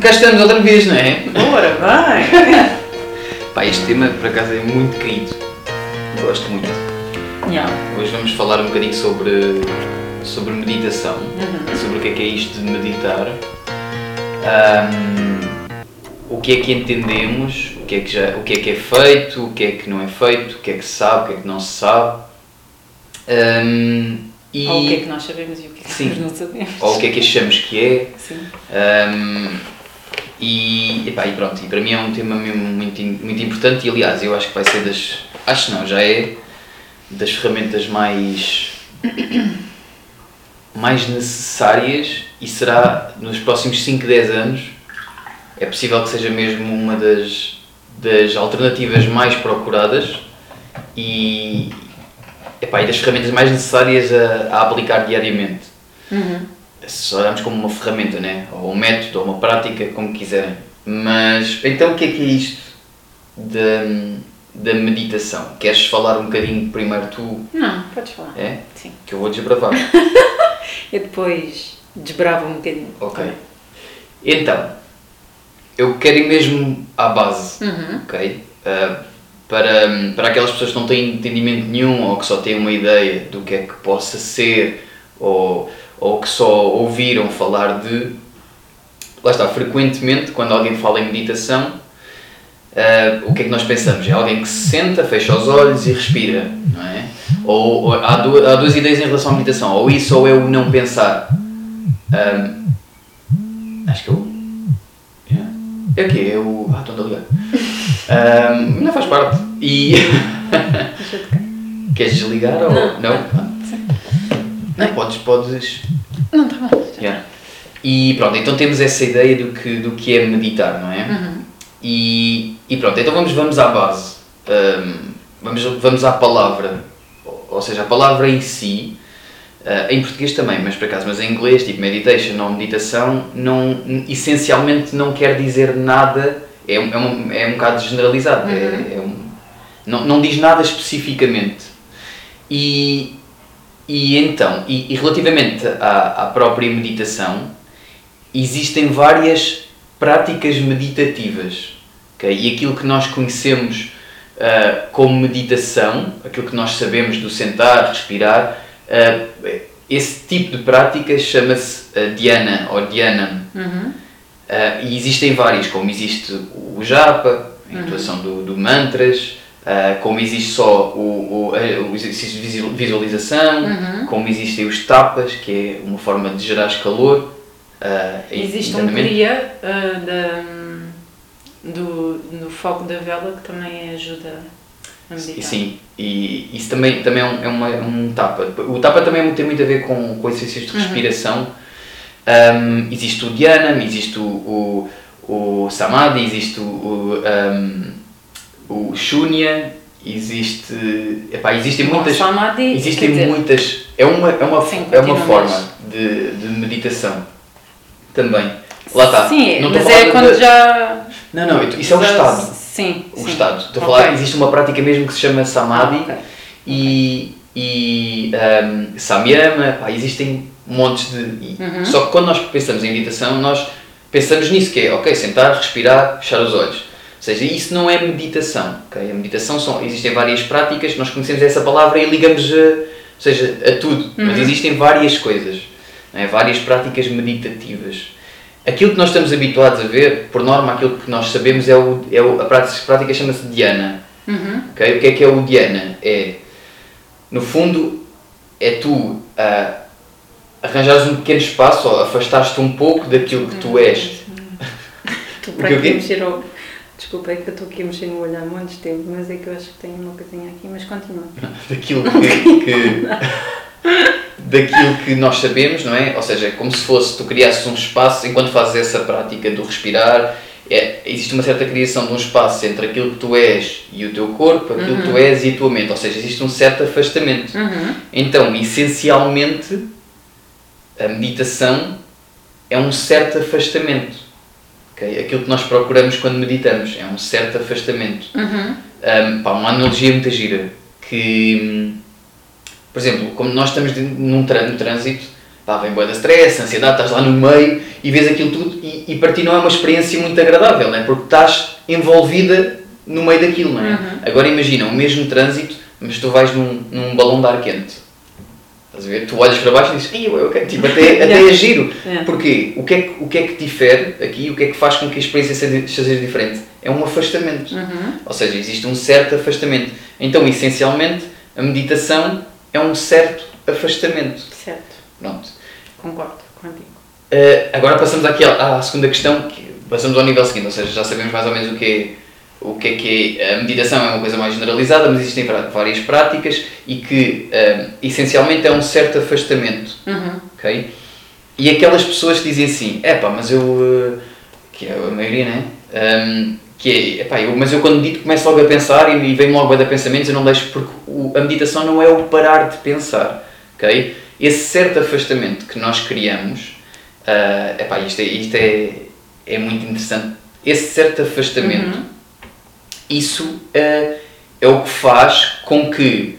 Cá estamos outra vez, não é? Bora, vai! Pá, este tema por acaso é muito querido. Gosto muito. Yeah. Hoje vamos falar um bocadinho sobre, sobre meditação, Uhum. sobre o que é que é isto de meditar, Ahm, o que é que entendemos, o que é que, já, o que é que é feito, o que é que não é feito, o que é que se sabe, o que é que não se sabe. Ahm, e, Ou o que é que nós sabemos e o que é que Sim. nós não sabemos. ou o que é que achamos que é. Sim. Um, e, epá, e pronto, e para mim é um tema mesmo muito, muito importante e aliás eu acho que vai ser das. Acho não, já é das ferramentas mais. mais necessárias e será nos próximos 5, 10 anos. É possível que seja mesmo uma das, das alternativas mais procuradas e, epá, e das ferramentas mais necessárias a, a aplicar diariamente Uhum. Se olharmos como uma ferramenta, né? ou um método, ou uma prática, como quiserem. Mas então o que é que é isto da, da meditação? Queres falar um bocadinho primeiro tu? Não, podes falar. É? Sim. Que eu vou desbravar. E depois desbrava um bocadinho. ok. Então, eu quero ir mesmo à base, Uhum. ok? Ah, para, para aquelas pessoas que não têm entendimento nenhum ou que só têm uma ideia do que é que possa ser ou, ou que só ouviram falar de. Lá está, frequentemente, quando alguém fala em meditação, ah, o que é que nós pensamos? É alguém que se senta, fecha os olhos e respira, não é? Ou, ou há, du- há duas ideias em relação à meditação, ou isso ou é o não pensar. Ahm, acho que eu. Yeah. É o quê? É o. Ah, estou a ligar. Ahm, não faz parte. E. Deixa. Queres desligar ou. Não. Não? Ah. Não, podes. podes... Não, está bom. Yeah. E pronto, então temos essa ideia do que, do que é meditar, não é? Uhum. E, e pronto, então vamos, vamos à base. Ahm, vamos, vamos à palavra. Ou seja, a palavra em si, ah, em português também, mas por acaso, mas em inglês, tipo meditation ou meditação, não, essencialmente não quer dizer nada, é, um- é, um, é um bocado generalizado, é, é um, não, não diz nada especificamente. E, e então, e, e relativamente à, à própria meditação, existem várias práticas meditativas. ok? E aquilo que nós conhecemos ah, como meditação, aquilo que nós sabemos do sentar, respirar, ah, esse tipo de prática chama-se ah, dhyana ou dhyanam. Uhum. E existem vários, como existe o japa, a intuação do, do mantras, ah, como existe só o, o, o exercício de visual- visualização, Uhum. como existem os tapas, que é uma forma de gerar calor. ah, Existe um internamente. cria ah, da, do, do foco da vela que também ajuda a meditar. Sim, e isso também, também é, um, é, uma, é um tapa. O tapa também tem muito a ver com, com exercícios de Uhum. respiração. Um, existe o Dhyanam, existe o, o, o Samadhi, existe o, o, um, o Shunya, existe. Epá, existem muitas. Samadhi, Existem dizer, muitas. É uma, é uma, Sim, é uma forma de, de meditação também. Lá está. Sim, Não estou mas a é quando de- já. Não, não, isso é o já- estado. Sim. O sim. estado. Estou a Ok. falar, existe uma prática mesmo que se chama Samadhi Ok. e, e um, Samyama, pá, existem montes de. Uhum. Só que quando nós pensamos em meditação, nós pensamos nisso que é, ok, sentar, respirar, fechar os olhos. Ou seja, isso não é meditação. ok? A meditação são, existem várias práticas, nós conhecemos essa palavra e ligamos a, ou seja, a tudo. Mas Uhum. existem várias coisas, é? várias práticas meditativas. Aquilo que nós estamos habituados a ver, por norma, aquilo que nós sabemos é, o, é o, a prática, prática chama-se dhyana. Uhum. ok? O que é que é o dhyana? É, no fundo, é tu ah, arranjares um pequeno espaço ou afastares-te um pouco daquilo que tu és. Estou O para mexer ao... Desculpa, é que eu estou aqui a mexer no olho há de tempo, mas é que eu acho que tenho uma coisinha aqui, mas continua. daquilo que, que- daquilo que nós sabemos, não é? Ou seja, é como se fosse tu criasses um espaço enquanto fazes essa prática do respirar. É, existe uma certa criação de um espaço entre aquilo que tu és e o teu corpo, aquilo que tu és e a tua mente, ou seja, existe um certo afastamento. Uhum. Então, essencialmente, a meditação é um certo afastamento. Ok? Aquilo que nós procuramos quando meditamos é um certo afastamento. Uhum. Um, pá, uma analogia muito gira que, hum, por exemplo, como nós estamos num trânsito, pá, vem boa da stress, ansiedade, estás lá no meio e vês aquilo tudo e, e para ti não é uma experiência muito agradável, não é? Porque estás envolvida no meio daquilo, não é? Uhum. Agora imagina, o mesmo trânsito, mas tu vais num, num balão de ar quente. Estás a ver? Tu olhas para baixo e dizes, Ih, eu quero, tipo, até, até é giro. Yeah. Porquê? O que, é que, o que é que difere aqui, o que é que faz com que a experiência seja, seja diferente? É um afastamento. Uhum. Ou seja, existe um certo afastamento. Então, essencialmente, a meditação é um certo afastamento. Certo, Pronto. concordo contigo. Uh, agora passamos aqui à, à segunda questão, que passamos ao nível seguinte, ou seja, já sabemos mais ou menos o que é o que é que é a meditação é uma coisa mais generalizada, mas existem várias práticas e que uh, essencialmente é um certo afastamento, Uhum. ok? E aquelas pessoas que dizem assim, é pá, mas eu, uh, que é a maioria, né? Um, que é, epá, eu, mas eu quando medito começo logo a pensar e, e vem logo a dar pensamentos, eu não deixo, porque o- a meditação não é o parar de pensar, ok? Esse certo afastamento que nós criamos, uh, epá, isto, é, isto é, é muito interessante, esse certo afastamento, Uhum. Isso uh, é o que faz com que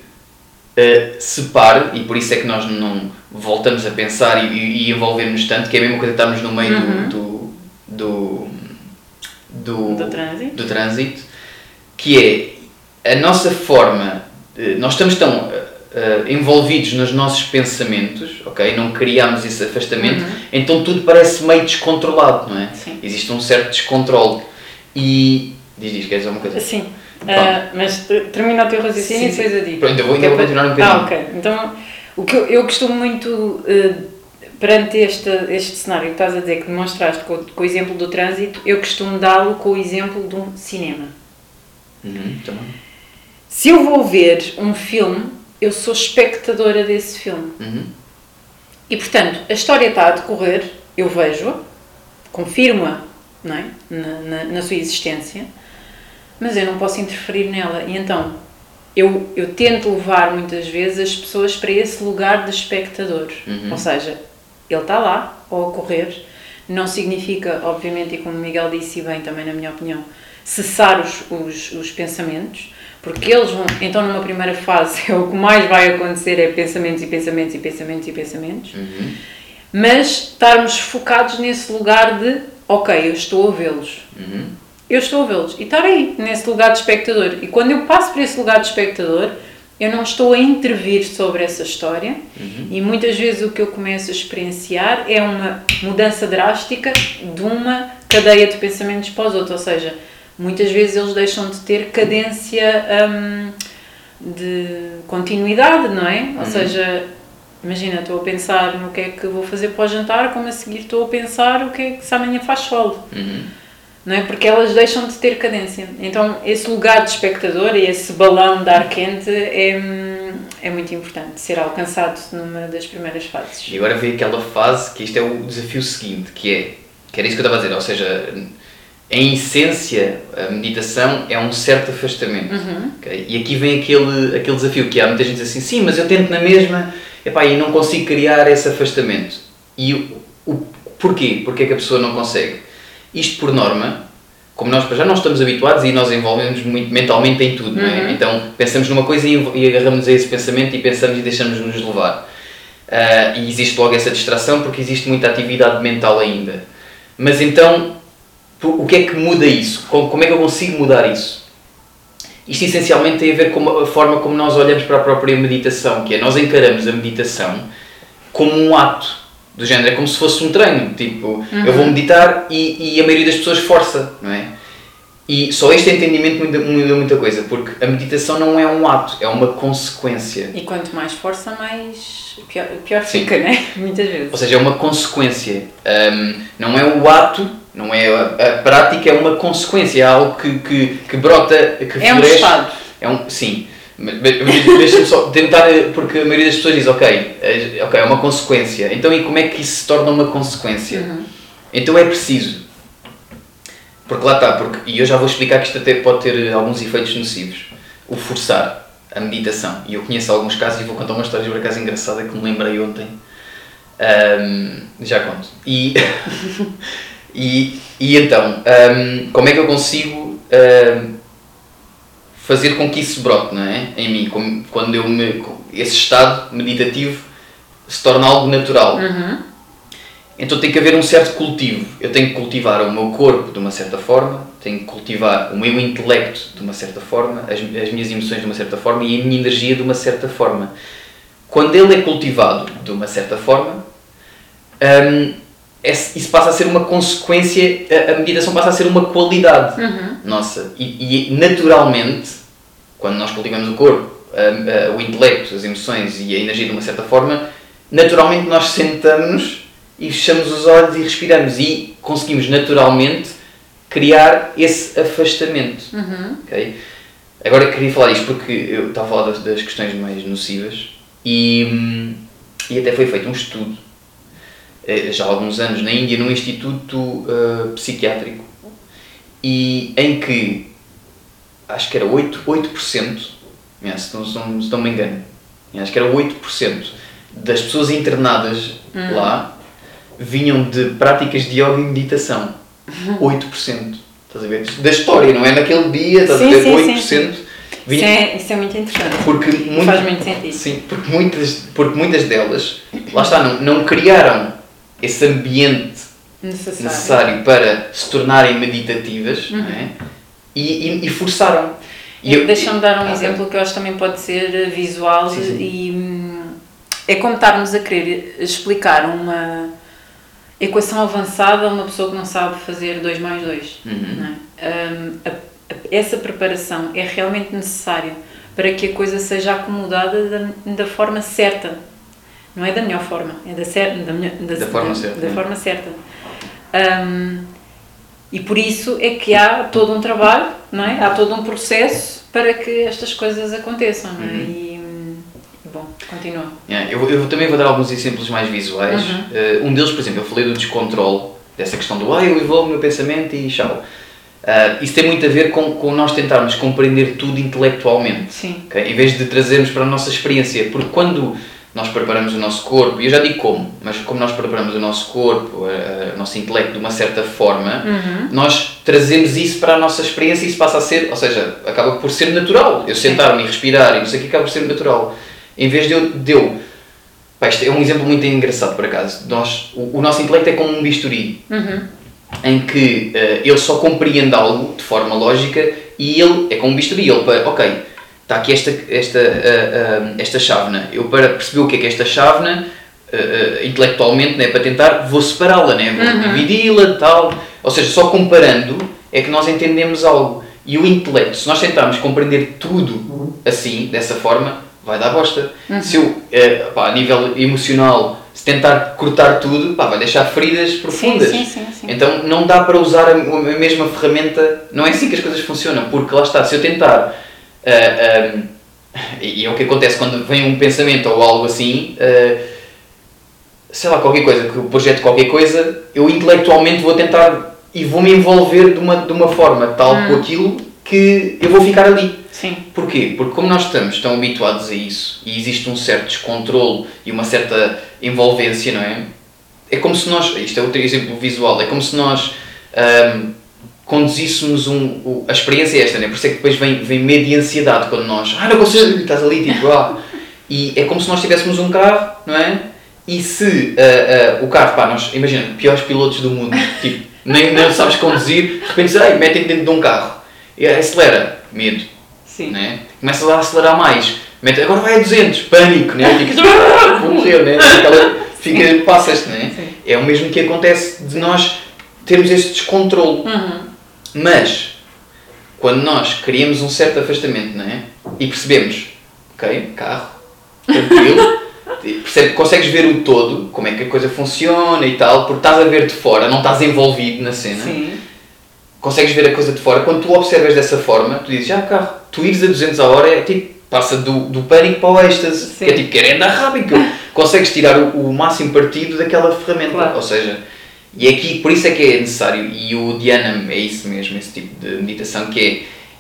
uh, se pare, e por isso é que nós não voltamos a pensar e, e, envolvermos tanto, que é a mesma coisa que estamos no meio Uhum. do, do, do, Do trânsito. do trânsito, que é a nossa forma, eh, nós estamos tão eh, eh, envolvidos nos nossos pensamentos, ok? Não criamos esse afastamento, Uhum. então tudo parece meio descontrolado, não é? Sim. Existe um certo descontrole. E. Diz, diz, queres alguma coisa? Sim, Ah, mas te- termina o teu raciocínio Sim, e depois eu digo. Pronto, ainda vou, ainda vou continuar um bocadinho. Ah, ok. Então, o que eu, eu costumo muito, eh, perante este, este cenário que estás a dizer, que demonstraste com, com o exemplo do trânsito, eu costumo dá-lo com o exemplo de um cinema. Uhum, também. Se eu vou ver um filme, eu sou espectadora desse filme. Uhum. E, portanto, a história está a decorrer, eu vejo-a, confirmo-a é? na, na, na sua existência, mas eu não posso interferir nela. E então, eu, eu tento levar muitas vezes as pessoas para esse lugar de espectador. Uhum. Ou seja, ele está lá, a ocorrer, não significa, obviamente, e como o Miguel disse bem também, na minha opinião, cessar os, os, os pensamentos, porque eles vão, então numa primeira fase, é o que mais vai acontecer é pensamentos e pensamentos e pensamentos e pensamentos, Uhum. mas estarmos focados nesse lugar de, ok, eu estou a vê-los, Uhum. Eu estou a vê-los, e estar aí, nesse lugar de espectador. E quando eu passo por esse lugar de espectador, eu não estou a intervir sobre essa história, e muitas vezes o que eu começo a experienciar é uma mudança drástica de uma cadeia de pensamentos para os outros, ou seja, muitas vezes eles deixam de ter cadência hum, de continuidade, não é? Ou seja, imagina, estou a pensar no que é que vou fazer para o jantar, como a seguir estou a pensar o que é que se amanhã faz sol Uhum. Não é? Porque elas deixam de ter cadência. Então, esse lugar de espectador e esse balão de ar quente é, hum, é muito importante ser alcançado numa das primeiras fases. E agora vem aquela fase que isto é o desafio seguinte, que é, que era isso que eu estava a dizer, ou seja, em essência, a meditação é um certo afastamento. Uhum. ok? E aqui vem aquele, aquele desafio que há muita gente diz assim, sim, mas eu tento na mesma epá, e não consigo criar esse afastamento. E o, o porquê? Porquê é que a pessoa não consegue? Isto por norma, como nós já não estamos habituados e nós envolvemos muito mentalmente em tudo, não é? Uhum. Então pensamos numa coisa e, agarramos a esse pensamento e pensamos e deixamos-nos levar. Ah, e existe logo essa distração porque existe muita atividade mental ainda. Mas então, o que é que muda isso? Como, como é que eu consigo mudar isso? Isto essencialmente tem a ver com a forma como nós olhamos para a própria meditação, que é nós encaramos a meditação como um ato do género, é como se fosse um treino, tipo, eu vou meditar e, e a maioria das pessoas força, não é? E só este entendimento muda muita coisa, porque a meditação não é um ato, é uma consequência. E quanto mais força, mais pior, pior Sim. fica, né? Muitas vezes. Ou seja, é uma consequência. Hum, não é o ato, não é a, a prática, é uma consequência, é algo que, que, que brota, que É um floresce. estado. É um, sim. Deixa-me só tentar, eh, porque a maioria das pessoas diz, ok, eh, ok, é uma consequência. Então, e como é que isso se torna uma consequência? Uhum. Então é preciso. Porque lá está, porque, e eu já vou explicar que isto até pode ter eh, alguns efeitos nocivos. O forçar a meditação. E eu conheço alguns casos e vou contar uma história por acaso engraçada que me lembrei ontem. Ahm, já conto. E, e, e então, ahm, como é que eu consigo ahm, fazer com que isso brote não é? em mim? Como- quando eu me, esse estado meditativo se torna algo natural. Então tem que haver um certo cultivo. Eu tenho que cultivar o meu corpo de uma certa forma, tenho que cultivar o meu intelecto de uma certa forma, as, as minhas emoções de uma certa forma e a minha energia de uma certa forma. Quando ele é cultivado de uma certa forma, hum, isso passa a ser uma consequência, a, meditação passa a ser uma qualidade nossa. E, e naturalmente, quando nós cultivamos o corpo, a- a- o intelecto, as emoções e a energia de uma certa forma, naturalmente nós sentamos e fechamos os olhos e respiramos e conseguimos naturalmente criar esse afastamento. ok? Agora queria falar isto porque eu estava a falar das, das questões mais nocivas e, hum, e até foi feito um estudo já há alguns anos na Índia num instituto eh, psiquiátrico e em que acho que era 8%, 8% yeah, se, não, se, não, se não me engano, yeah, acho que era 8% das pessoas internadas lá vinham de práticas de yoga e meditação. 8%. Estás a ver? Da história, não é naquele dia, estás a Sim, ver? sim, 8%. sim, Isso é, isso é muito interessante. porque muito- Faz muito sentido. Sim, porque muitas, porque muitas delas, lá está, não, não criaram esse ambiente Necessário. necessário para se tornarem meditativas não é? e, e, e forçaram. E eu- Deixa-me dar um Ah, exemplo que eu acho que também pode ser eh, visual Sim, sim. e hum, é como estarmos a querer explicar uma equação avançada a uma pessoa que não sabe fazer 2 mais 2. Uhum. é? Hum, essa preparação é realmente necessária para que a coisa seja acomodada da, da forma certa. Não é da melhor forma, é da, cer da, melhor- Da forma certa, Da é. forma certa. Hum, e por isso é que há todo um trabalho, não é? Há todo um processo para que estas coisas aconteçam, não é? Uhum. E, bom, continua. Yeah, eu, eu também vou dar alguns exemplos mais visuais. Uhum. Uh, um deles, por exemplo, eu falei do descontrole, dessa questão do ah, eu evolvo o meu pensamento e tchau. Uh, isso tem muito a ver com, com nós tentarmos compreender tudo intelectualmente. Sim. ok? Em vez de trazermos para a nossa experiência. Porque quando nós preparamos o nosso corpo, e eu já digo como, mas como nós preparamos o nosso corpo, uh, o nosso intelecto de uma certa forma, Uhum. nós trazemos isso para a nossa experiência e isso passa a ser, ou seja, acaba por ser natural. Eu sentar-me e respirar e não sei o que acaba por ser natural. Em vez de eu. De eu pá, isto é um exemplo muito engraçado por acaso. Nós, o, o nosso intelecto é como um bisturi Uhum. em que eh, ele só compreende algo de forma lógica e ele é como um bisturi. Ele para, ok, está aqui esta, esta, ah, ah, esta chávena. Eu para perceber o que é que é esta chávena, ah, intelectualmente, né, para tentar, vou separá-la, né, vou dividi-la, tal. Ou seja, só comparando é que nós entendemos algo. E o intelecto, se nós tentarmos compreender tudo assim, dessa forma, vai dar bosta. Se eu, pá, a nível emocional, se tentar cortar tudo, pá, vai deixar feridas profundas. sim, sim, sim. Então não dá para usar a, a mesma ferramenta, não é assim que as coisas funcionam, porque lá está, se eu tentar. Ah, ah, e é o que acontece quando vem um pensamento ou algo assim, ah, sei lá, qualquer coisa, que o projeto qualquer coisa, eu intelectualmente vou tentar e vou-me envolver de uma, de uma forma tal com aquilo que eu vou ficar ali. Sim. Porquê? Porque como nós estamos tão habituados a isso e existe um certo descontrole e uma certa envolvência, não é? É como se nós, isto é outro exemplo visual, é como se nós ahm, conduzíssemos um, o- a experiência é esta, né? por isso é que depois vem, vem medo e ansiedade quando nós, ah não consigo, estás ali tipo, ah. E é como se nós tivéssemos um carro, não é? E se ah, ah, o carro, pá, nós, imagina, piores pilotos do mundo, tipo, nem, nem sabes conduzir, de repente, ai, metem dentro de um carro, e acelera, medo, Sim. né? Começas a acelerar mais. Mete, agora vai a 200, pânico, né? Ficas, "Ah, vou morrer, né? Aquela, fica, passas né? Sim. É o mesmo que acontece de nós termos esse descontrole. Uhum. Mas, quando nós criamos um certo afastamento, não é? E percebemos, ok, carro, tranquilo, percebe, consegues ver o todo, como é que a coisa funciona e tal, porque estás a ver de fora, não estás envolvido na cena Sim. consegues ver a coisa de fora, quando tu observas dessa forma, tu dizes, ah, carro, tu ires a 200 a hora é tipo, passa do, do pânico para o êxtase, Sim. que é tipo, quer andar rápido, consegues tirar o, o máximo partido daquela ferramenta, Claro. ou seja, e aqui, por isso é que é necessário, e o Dhyana é isso mesmo, esse tipo de meditação, que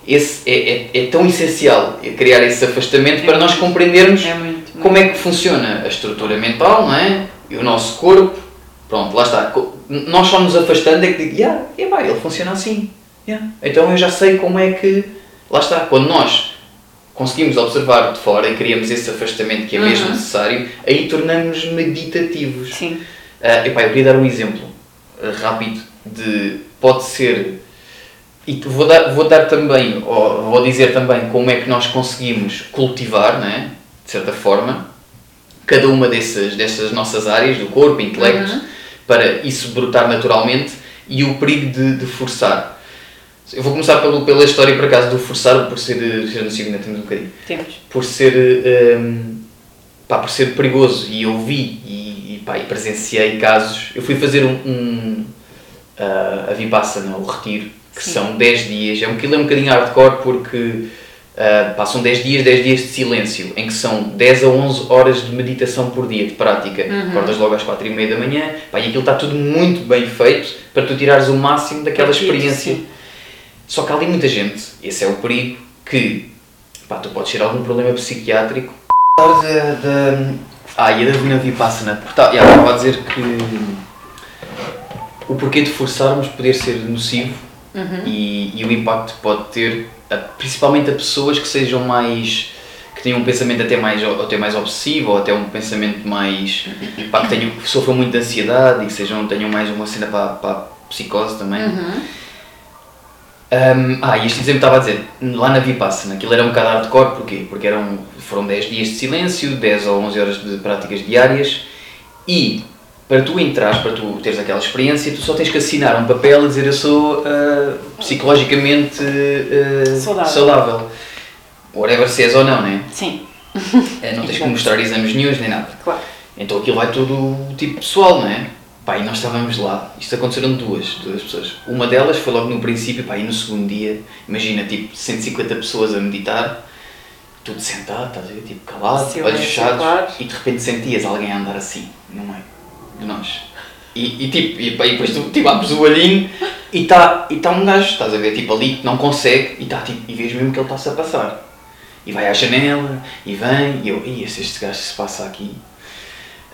é, esse, é, é, é tão essencial é criar esse afastamento É para nós compreendermos É como é que funciona a estrutura mental, não é? E o nosso corpo. Pronto, lá está. Nós só nos afastando é que digo, yeah, epá, ele funciona assim. Yeah. Então eu já sei como é que. Lá está. Quando nós conseguimos observar de fora e criamos esse afastamento que é mesmo Uhum. necessário, aí tornamos meditativos. Sim. Ah, epá, eu queria dar um exemplo rápido de pode ser e vou dar, vou dar também, ou vou dizer também como é que nós conseguimos cultivar, né, de certa forma, cada uma dessas, dessas nossas áreas do corpo, intelecto, Uhum. para isso brotar naturalmente e o perigo de, de forçar. Eu vou começar pelo, pela história, por acaso, do forçar, por ser, ser no segundo, temos um bocadinho Temos. por ser hum, pá, por ser perigoso e eu vi e, e, pá, e presenciei casos eu fui fazer um, um ah, a Vipassana, o retiro que Sim. são 10 dias, é um, aquilo é um bocadinho hardcore porque ah, pá, são 10 dias, 10 dias de silêncio em que são 10 a 11 horas de meditação por dia, de prática Uhum. acordas logo às 4 e meia da manhã pá, e aquilo está tudo muito bem feito para tu tirares o máximo daquela Partido, experiência sim. só que há ali muita gente, esse é o perigo, que pá, tu podes ter algum problema psiquiátrico. Da, da, ah, e a da Vina Vipassana, porque tá, já, estava a dizer que o porquê de forçarmos poder ser nocivo Uhum. e, e o impacto que pode ter, a- principalmente a pessoas que sejam mais. que tenham um pensamento até mais, ou até mais obsessivo, ou até um pensamento mais. pá, que, tenham, que sofram muito de ansiedade e que sejam, tenham mais uma cena para, para a psicose também. Uhum. Um, ah, e este exemplo estava a dizer, lá na Vipassana, aquilo era um bocado hardcore, porquê? Porque eram, foram 10 dias de silêncio, 10 ou 11 horas de práticas diárias e para tu entrares, para tu teres aquela experiência, tu só tens que assinar um papel e dizer eu sou ah, psicologicamente ah, Saudável. saudável. Whatever se és ou não, né? Sim. Eh, Não tens que mostrar exames nenhums nem nada. Claro. Então aquilo vai tudo tipo pessoal, não é? Pá, e nós estávamos lá, isto aconteceram duas, duas pessoas. Uma delas foi logo no princípio, pá, e no segundo dia, imagina, tipo, 150 pessoas a meditar, tudo sentado, estás a ver, tipo, calado, Silêncio, olhos fechados, claro. e de repente sentias alguém a andar assim, no meio de nós. E, e tipo, e, pá, e depois tu, tipo, abres o olhinho e está e tá um gajo, estás a ver, tipo, ali, que não consegue, e está, tipo, e vês mesmo que ele está-se a passar. E vai à janela, e vem, e eu, e se este gajo se passa aqui?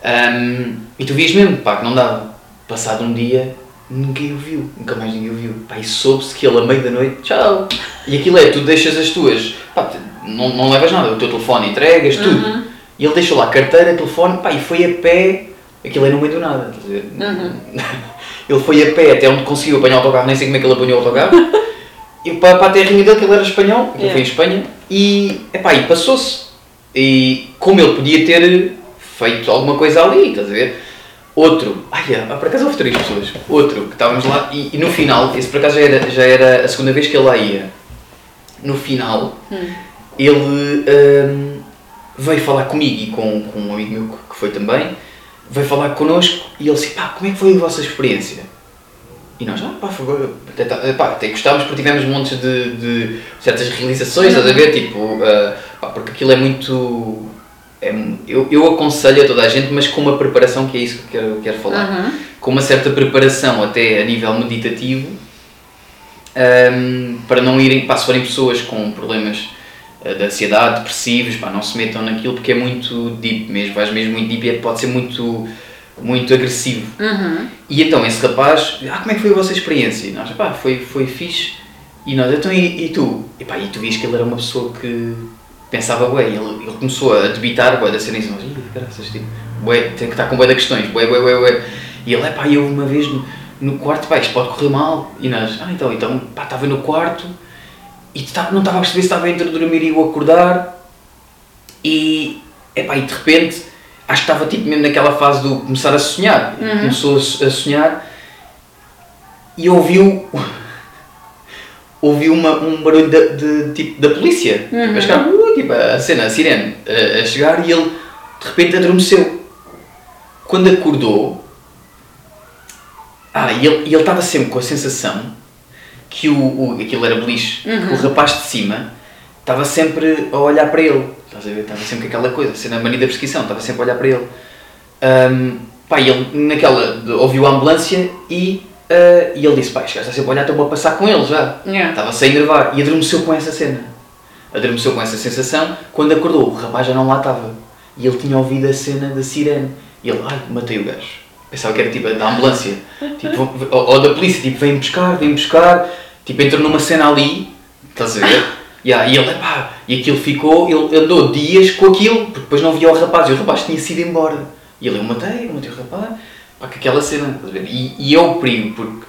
Um, e tu vias mesmo, pá, que não dava. Passado um dia, ninguém o viu, nunca mais ninguém o viu. Pá, e soube-se que ele, à meia da noite, tchau. E aquilo é, tu deixas as tuas, pá, não, não levas nada, o teu telefone entregas, tudo. Uhum. E ele deixou lá carteira, telefone, pá, e foi a pé, aquilo é no meio do nada, estás a ver? Uhum. Ele foi a pé até onde conseguiu apanhar o autocarro, nem sei como é que ele apanhou o autocarro. E para, para a terrinha dele, que ele era espanhol, que ele Yeah. foi em Espanha, e, epá, e passou-se. E como ele podia ter feito alguma coisa ali, estás a ver? Outro, ai, ah, por acaso houve três pessoas. Outro, que estávamos lá, e, e no final, esse por acaso já era, já era a segunda vez que ele lá ia. No final, Hum. ele hum, veio falar comigo e com, com um amigo meu que foi também, veio falar connosco e ele disse, pá, como é que foi a vossa experiência? E nós, ah, pá, foi, até, tá- pá, até gostámos porque tivemos montes de, de certas realizações, estás a ver? Tipo, ah, pá, porque aquilo é muito. É, eu, eu aconselho a toda a gente, mas com uma preparação, que é isso que eu quero, quero falar. Uhum. Com uma certa preparação, até a nível meditativo, ahm, para não irem, pá, se forem pessoas com problemas ah, de ansiedade, depressivos, pá, não se metam naquilo porque é muito deep mesmo, vais mesmo muito deep e é- pode ser muito, muito agressivo. Uhum. E então esse rapaz, ah, como é que foi a vossa experiência? E nós, pá, foi, foi fixe. E nós, então e, e tu? E pá, e tu vias que ele era uma pessoa que pensava, bué, ele, ele começou a debitar, bué, da cena e nós, ih, graças, tipo, bué, tem que estar com bué de questões, bué, bué, bué, bué. E ele, é pá, eu uma vez no, no quarto, pá, isto pode correr mal. E nós, ah, então, então, pá, estava no quarto e tá- não estava a perceber se estava entre dormir e eu acordar. E, epá, e de repente, acho que estava tipo mesmo naquela fase do começar a sonhar. Uhum. Começou a, a sonhar e ouviu, ouviu uma, um barulho da, de, tipo, da polícia. Uhum. Mas, cara, uh, tipo, a cena, a sirene, a, a chegar e ele de repente adormeceu. Quando acordou, ah, e ele ele estava sempre com a sensação que o, o aquilo era beliche, Uhum. que o rapaz de cima estava sempre a olhar para ele. Estás a ver? Estava sempre com aquela coisa, sendo a mania da perseguição, estava sempre a olhar para ele. Ahm, pá, ele naquela ouviu a ambulância e, ah, e ele disse: Pá, este gajo está sempre a olhar, estou a passar com ele já. Yeah. Estava-se a enervar e adormeceu com essa cena. Adormeceu com essa sensação. Quando acordou, o rapaz já não lá estava. E ele tinha ouvido a cena da sirene. E ele, ai, matei o gajo. Pensava que era tipo a da ambulância. tipo, ou, ou da polícia, tipo, vem buscar, vem buscar. Tipo, entrou numa cena ali, estás a ver? Yeah, e ele, pá, e aquilo ficou, ele andou dias com aquilo, porque depois não via o rapaz, e o rapaz tinha sido embora. E ele, eu matei, eu matei o rapaz, pá, que aquela cena, estás a ver? E, e é o perigo, porque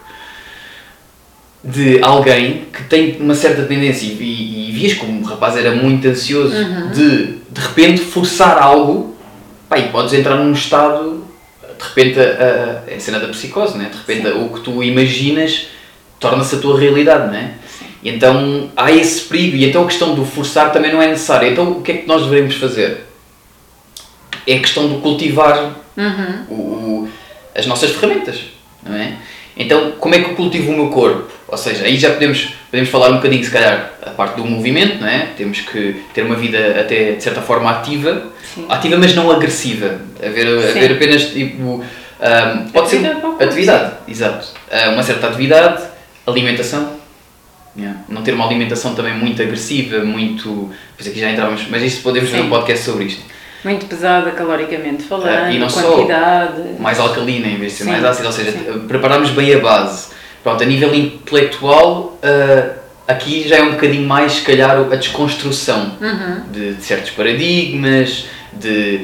de alguém que tem uma certa tendência, e, e vias como o rapaz era muito ansioso, de de repente forçar algo, pá, e podes entrar num estado, de repente, a, a, é a cena da psicose, né? de repente o que tu imaginas torna-se a tua realidade, né? E então há esse perigo, e então a questão do forçar também não é necessária. Então o que é que nós devemos fazer? É a questão de cultivar o, o- as nossas ferramentas, não é? Então, como é que eu cultivo o meu corpo? Ou seja, aí já podemos, podemos falar um bocadinho, se calhar, a parte do movimento, não é? Temos que ter uma vida até, de certa forma, ativa. Sim. Ativa, mas não agressiva. Haver, Sim. haver apenas, tipo... ahm, pode Atividade ser atividade, exato. Ah, uma certa atividade, alimentação. Yeah. Não ter uma alimentação também muito agressiva, muito... Pois aqui já entrávamos, mas isto podemos fazer Sim. um podcast sobre isto. Muito pesada caloricamente falando, Ah, e não só- quantidade. mais alcalina em vez de ser Sim, mais ácida, ou seja, sim. prepararmos bem a base. Pronto, a nível intelectual, ah, aqui já é um bocadinho mais, se calhar, a desconstrução Uhum. de, de certos paradigmas, de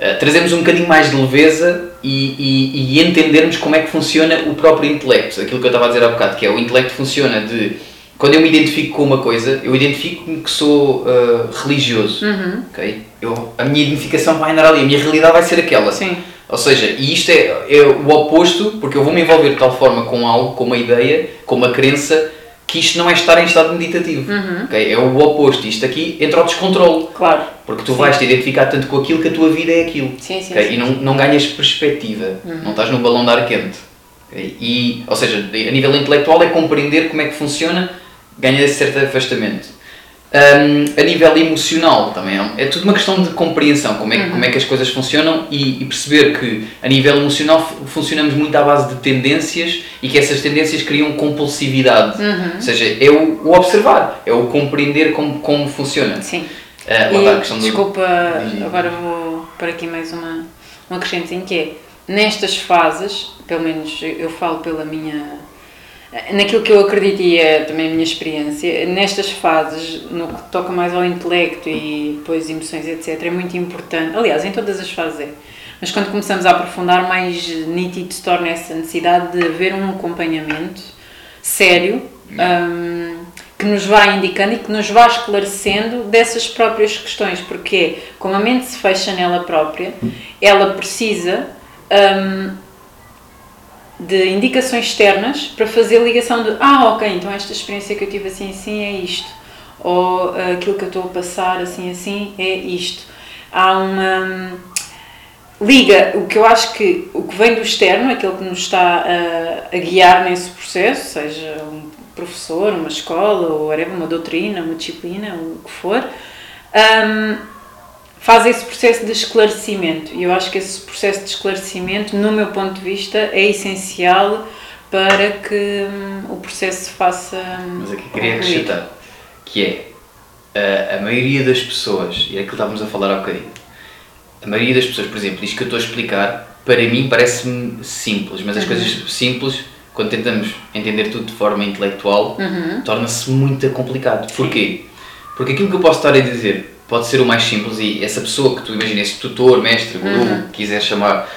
ah, trazermos um bocadinho mais de leveza e, e, e entendermos como é que funciona o próprio intelecto. Aquilo que eu estava a dizer há bocado, que é o intelecto funciona de. Quando eu me identifico com uma coisa, eu identifico-me que sou ah, religioso. Uhum. ok? Eu, a minha identificação vai andar ali, a minha realidade vai ser aquela. Sim. Ou seja, e isto é, é o oposto, porque eu vou me envolver de tal forma com algo, com uma ideia, com uma crença, que isto não é estar em estado meditativo. Uhum. ok? É o oposto. Isto aqui entra ao descontrole. Claro. Porque tu Sim. vais te identificar tanto com aquilo que a tua vida é aquilo. Sim, sim, ok? sim. E não, não ganhas perspectiva. Uhum. Não estás no balão de ar quente. E, ou seja, a nível intelectual é compreender como é que funciona, ganha esse certo afastamento. Hum, a nível emocional também é, é tudo uma questão de compreensão, como é, que- como é que as coisas funcionam e, e perceber que a nível emocional fu- funcionamos muito à base de tendências e que essas tendências criam compulsividade. Uhum. Ou seja, é o, o observar, é o compreender como, como funciona. Sim. Lá E, do- desculpa, diz. agora vou para aqui mais uma, um acrescentozinho que é, nestas fases, pelo menos eu falo pela minha, naquilo que eu acredito e é também a minha experiência, nestas fases, no que toca mais ao intelecto e depois emoções, etc., é muito importante, aliás, em todas as fases é, mas quando começamos a aprofundar, mais nítido se torna essa necessidade de haver um acompanhamento sério hum, que nos vai indicando e que nos vai esclarecendo dessas próprias questões, porque como a mente se fecha nela própria, ela precisa hum, de indicações externas para fazer ligação de ah, ok, então esta experiência que eu tive assim assim é isto, ou ah, aquilo que eu estou a passar assim assim é isto. Há uma hum, liga o que eu acho que o que vem do externo, aquele que nos está a, a guiar nesse processo, seja um professor, uma escola, ou whatever, uma doutrina, uma disciplina, o que for, hum, faz esse processo de esclarecimento. E eu acho que esse processo de esclarecimento, no meu ponto de vista, é essencial para que hum, o processo se faça. hum, Mas aqui queria acrescentar que é a, a maioria das pessoas, e é aquilo que estávamos a falar há bocadinho, a maioria das pessoas, por exemplo, isto que eu estou a explicar, para mim parece-me simples, mas as Uhum. coisas simples, quando tentamos entender tudo de forma intelectual, Uhum. torna-se muito complicado. Porquê? Porque aquilo que eu posso estar a dizer pode ser o mais simples e essa pessoa que tu imaginas, esse tutor, mestre, guru, Uhum. quiser chamar,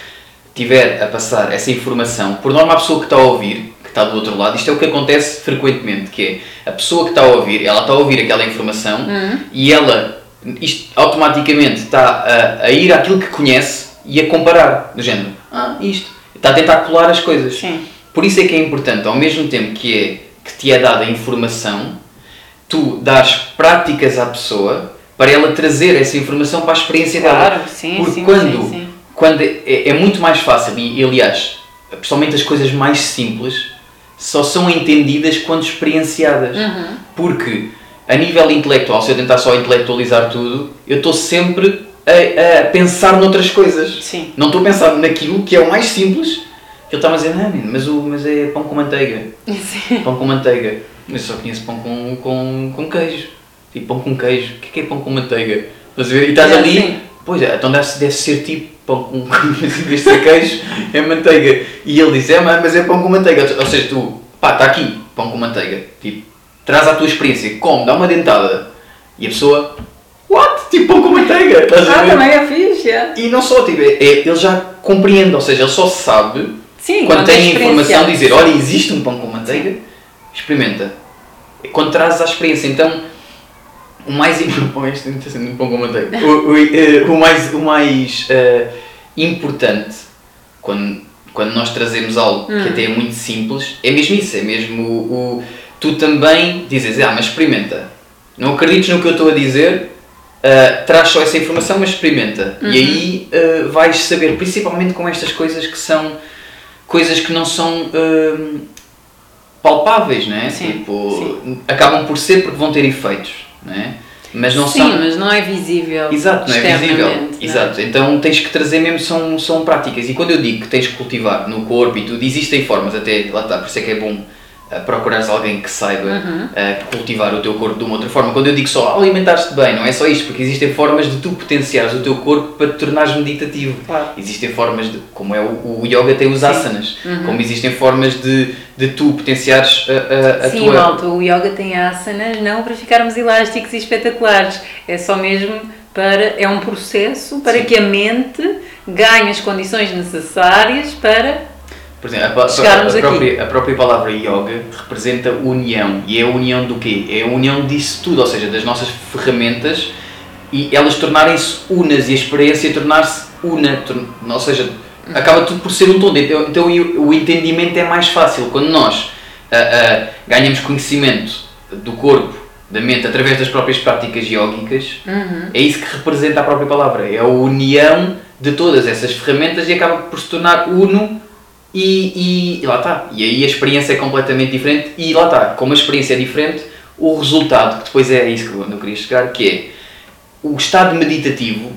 tiver a passar essa informação, por norma a pessoa que está a ouvir, que está do outro lado, isto é o que acontece frequentemente, que é a pessoa que está a ouvir, ela está a ouvir aquela informação Uhum. e ela isto automaticamente está a, a ir àquilo que conhece e a comparar, do género, ah, isto, está a tentar colar as coisas. Sim. Por isso é que é importante, ao mesmo tempo que é que te é dada a informação, tu dares práticas à pessoa para ela trazer essa informação para a experiência dela. Claro, sim, Porque sim, quando, sim, quando é, é muito mais fácil, e aliás, principalmente as coisas mais simples, só são entendidas quando experienciadas. Uhum. Porque a nível intelectual, se eu tentar só intelectualizar tudo, eu estou sempre a, a pensar noutras coisas. Sim. Não estou a pensar naquilo que é o mais simples. Ele está-me a dizer, menino, mas, o, mas é pão com manteiga. Sim. Pão com manteiga. Mas eu só conheço pão com, com, com queijo. Tipo, pão com queijo. O que é, que é pão com manteiga? Estás a ver? E estás É, ali. sim. Pois é, então deve, deve ser tipo pão com. Mas ser queijo, é manteiga. E ele diz, é, mas mas é pão com manteiga. Ou seja, tu, pá, está aqui, pão com manteiga. Tipo, traz à tua experiência como dá uma dentada e a pessoa, what? Tipo pão com manteiga, estás a Ah, ver? também é fixe, yeah. E não só, tipo, é- é- ele já compreende, ou seja, ele só sabe Sim, quando tem a é informação dizer, olha, existe um pão com manteiga, experimenta. Quando trazes a experiência, então o mais está sendo. O, o, eh, o mais, o mais eh, importante quando, quando nós trazemos algo que Hum. até é muito simples, é mesmo isso, é mesmo o, o- tu também dizes, ah, mas experimenta. Não acredites no que eu estou a dizer, ah, traz só essa informação, mas experimenta. Uhum. E aí ah, vais saber, principalmente com estas coisas que são coisas que não são ah, palpáveis, não é? Sim, Tipo, acabam por ser porque vão ter efeitos, não é? Mas não Sim, são. mas não é visível. Exato, não é visível. não é? Exato. Então tens que trazer mesmo, são, são práticas. E quando eu digo que tens que cultivar no corpo e tudo, existem formas, até lá está, por isso é que é bom procurares alguém que saiba Uhum. uh, cultivar o teu corpo de uma outra forma. Quando eu digo só alimentares-te bem, não é só isto, porque existem formas de tu potenciares o teu corpo para te tornares meditativo. Claro. Existem formas de, como é o, o yoga tem os Sim. asanas, Uhum. como existem formas de, de tu potenciares a, a, a Sim, tua. malta, o yoga tem asanas não para ficarmos elásticos e espetaculares, é só mesmo para. é um processo para Sim. que a mente ganhe as condições necessárias para. Por exemplo, a, Chegarmos a aqui. própria, a própria palavra yoga representa união. E é a união do quê? É a união disso tudo, ou seja, das nossas ferramentas e elas tornarem-se unas e a experiência tornar-se una. Ou seja, acaba tudo por ser um todo. Então, então o entendimento é mais fácil. Quando nós ah, ah, ganhamos conhecimento do corpo, da mente, através das próprias práticas yógicas, é isso que representa a própria palavra. É a união de todas essas ferramentas e acaba por se tornar uno e, e, e lá está. E aí a experiência é completamente diferente e lá está. Como a experiência é diferente, o resultado, que depois é isso que eu eu queria chegar, que é o estado meditativo,